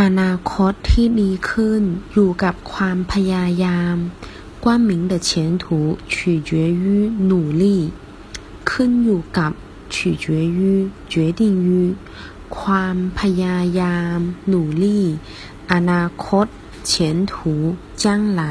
อนาคตที่ดีขึ้นอยู่กับความพยายาม光明的前途取决于努力ขึ้นอยู่กับ取决于决定于ความพยายาม努力อนาคต前途将来